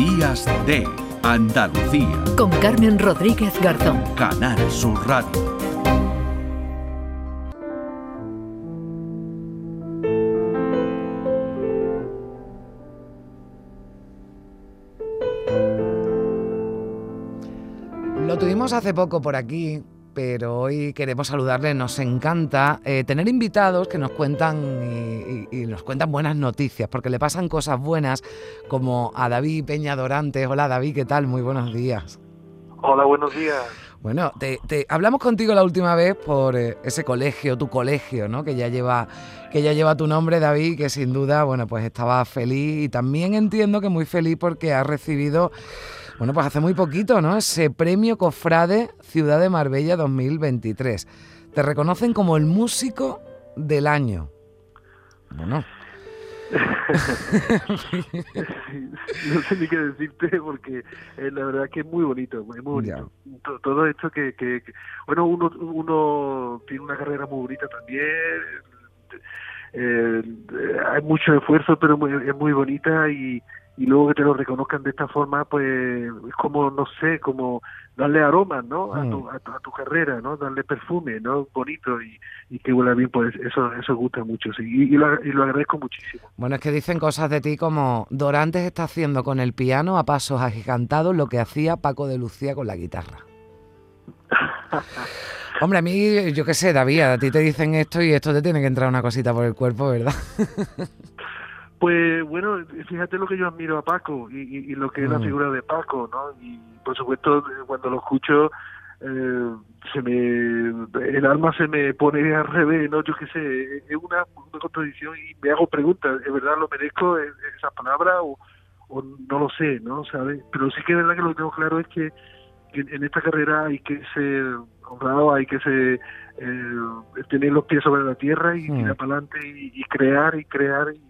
Días de Andalucía. Con Carmen Rodríguez Garzón. Canal Sur Radio. Lo tuvimos hace poco por aquí, pero hoy queremos saludarle. Nos encanta eh, tener invitados que nos cuentan y, y- y nos cuentan buenas noticias, porque le pasan cosas buenas, como a David Peña Dorante. Hola David, ¿qué tal? Muy buenos días. Hola, buenos días. Bueno, te, te- hablamos contigo la última vez por eh, ese colegio, tu colegio, ¿no? Que ya lleva, que ya lleva tu nombre, David, que sin duda, bueno, pues estaba feliz y también entiendo que muy feliz porque has recibido, bueno, pues hace muy poquito, ¿no? Ese premio Cofrade Ciudad de Marbella 2023. Te reconocen como el músico del año. Bueno, no sé ni qué decirte porque eh, la verdad que es muy bonito, es muy bonito. To- Todo esto que, que, que- bueno, uno, uno tiene una carrera muy bonita también. eh, eh, hay mucho esfuerzo, pero muy- es muy bonita y, y luego que te lo reconozcan de esta forma, pues es como, no sé, como darle aroma, ¿no? A, tu, Mm. a, tu, a tu carrera, ¿no? Darle perfume, ¿no? Bonito y, y que huela bien, pues eso eso gusta mucho, sí. Y, y lo, y lo agradezco muchísimo. bueno, es que dicen cosas de ti como Dorantes está haciendo con el piano a pasos agigantados lo que hacía Paco de Lucía con la guitarra. Hombre, a mí, yo qué sé, David, a ti te dicen esto y esto te tiene que entrar una cosita por el cuerpo, ¿verdad? Pues bueno, fíjate lo que yo admiro a Paco y, y- y lo que es la Mm. figura de Paco, ¿no? Y por supuesto, eh, cuando lo escucho, eh, se me, el alma se me pone al revés, ¿no? Yo qué sé, es una, una contradicción y me hago preguntas, ¿es verdad lo merezco e- esa palabra o, o no lo sé, ¿no? ¿Sabes? Pero sí que es verdad que lo que tengo claro es que que en esta carrera hay que ser honrado, hay que ser, eh, tener los pies sobre la tierra y Mm. tirar para adelante y, y crear y crear y,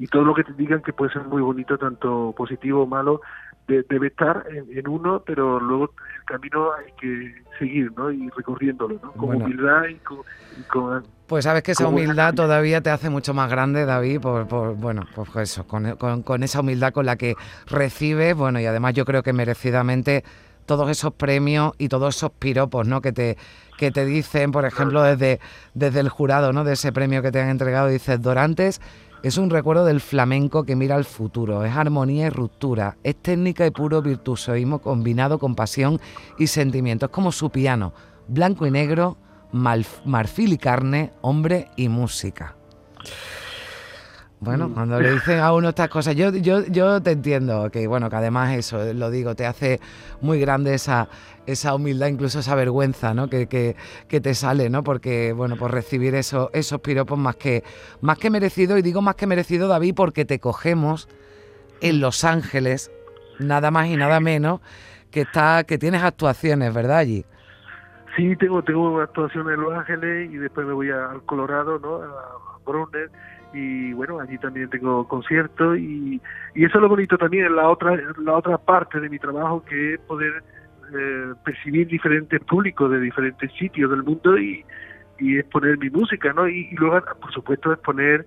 y todo lo que te digan que puede ser muy bonito, tanto positivo o malo, de- debe estar en, en uno, pero luego el camino hay que seguir, ¿no? Y recorriéndolo, ¿no? Con Bueno. humildad y con, y con- Pues sabes que esa humildad todavía te hace mucho más grande, David, por, por- bueno, pues eso, con, con- con esa humildad con la que recibes, bueno, y además yo creo que merecidamente todos esos premios y todos esos piropos, ¿no? Que te, que te dicen, por ejemplo, desde, desde el jurado, ¿no? De ese premio que te han entregado, dices, Dorantes es un recuerdo del flamenco que mira al futuro, es armonía y ruptura, es técnica y puro virtuosismo combinado con pasión y sentimiento, es como su piano, blanco y negro, marfil y carne, hombre y música. Bueno, cuando le dicen a uno estas cosas, yo, yo, yo te entiendo, que bueno, que además eso, eh, lo digo, te hace muy grande esa, esa humildad, incluso esa vergüenza, ¿no? Que, que, que te sale, ¿no? Porque, bueno, pues recibir eso, esos piropos más que, más que merecido, y digo más que merecido, David, porque te cogemos en Los Ángeles, nada más y nada menos, que está, que tienes actuaciones, ¿verdad? Allí. Sí, tengo tengo actuaciones en Los Ángeles y después me voy al Colorado, ¿no? A Browner y bueno, allí también tengo conciertos y, y eso es lo bonito también, la otra la otra parte de mi trabajo que es poder eh, percibir diferentes públicos de diferentes sitios del mundo y, y exponer mi música, ¿no? Y, y luego, por supuesto, exponer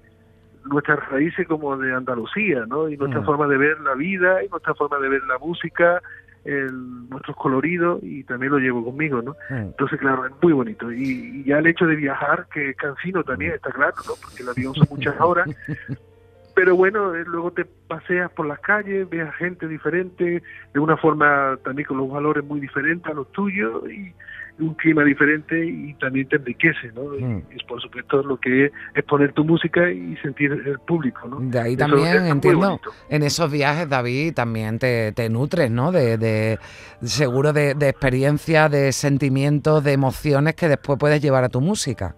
nuestras raíces como de Andalucía, ¿no? Y nuestra Mm. forma de ver la vida y nuestra forma de ver la música, el, nuestros coloridos y también lo llevo conmigo, ¿no? Mm. Entonces, claro, es muy bonito. Y, y ya el hecho de viajar, que es cansino también, está claro, ¿no? Porque el avión son muchas horas. Pero bueno, eh, luego te paseas por las calles, ves a gente diferente, de una forma también con los valores muy diferentes a los tuyos y un clima diferente y también te enriquece, ¿no? Mm. Y por supuesto lo que es exponer tu música y sentir el público, ¿no? De ahí Eso también entiendo, en esos viajes, David, también te, te nutres, ¿no? De, de- seguro de, de experiencias, de sentimientos, de emociones que después puedes llevar a tu música.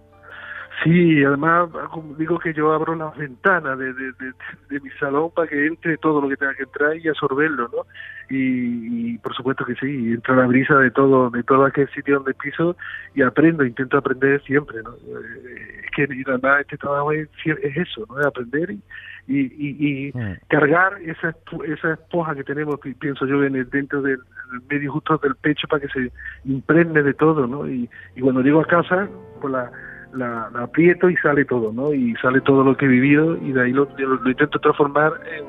Sí, además como digo que yo abro las ventanas de, de, de- de mi salón para que entre todo lo que tenga que entrar y absorberlo, ¿no? Y, y por supuesto que sí, entra la brisa de todo, de todo aquel sitio donde piso y aprendo, intento aprender siempre, ¿no? Eh, Es que además este trabajo es, es eso, ¿no? Es aprender y, y, y, y Mm. cargar esa esa esponja que tenemos, pienso yo, en el, dentro del medio justo del pecho para que se impregne de todo, ¿no? Y, y cuando llego a casa, pues la, la, la aprieto y sale todo, ¿no? Y sale todo lo que he vivido y de ahí lo, lo- lo intento transformar en,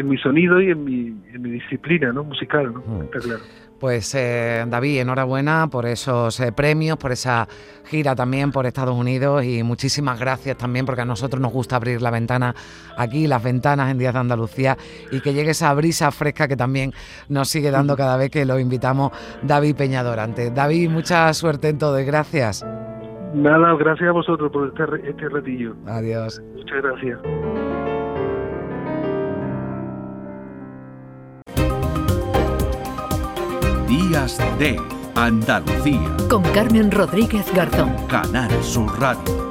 en mi sonido y en mi, en mi disciplina ¿no? musical, ¿no? Mm. está claro. Pues eh, David, enhorabuena por esos eh, premios, por esa gira también por Estados Unidos y muchísimas gracias también porque a nosotros nos gusta abrir la ventana aquí, las ventanas en Días de Andalucía y que llegue esa brisa fresca que también nos sigue dando cada vez que lo invitamos David Peñadorante. David, mucha suerte en todo y gracias. Nada, gracias a vosotros por este, este ratillo. Adiós. Muchas gracias. Días de Andalucía. Con Carmen Rodríguez Garzón. Canal Sur Radio.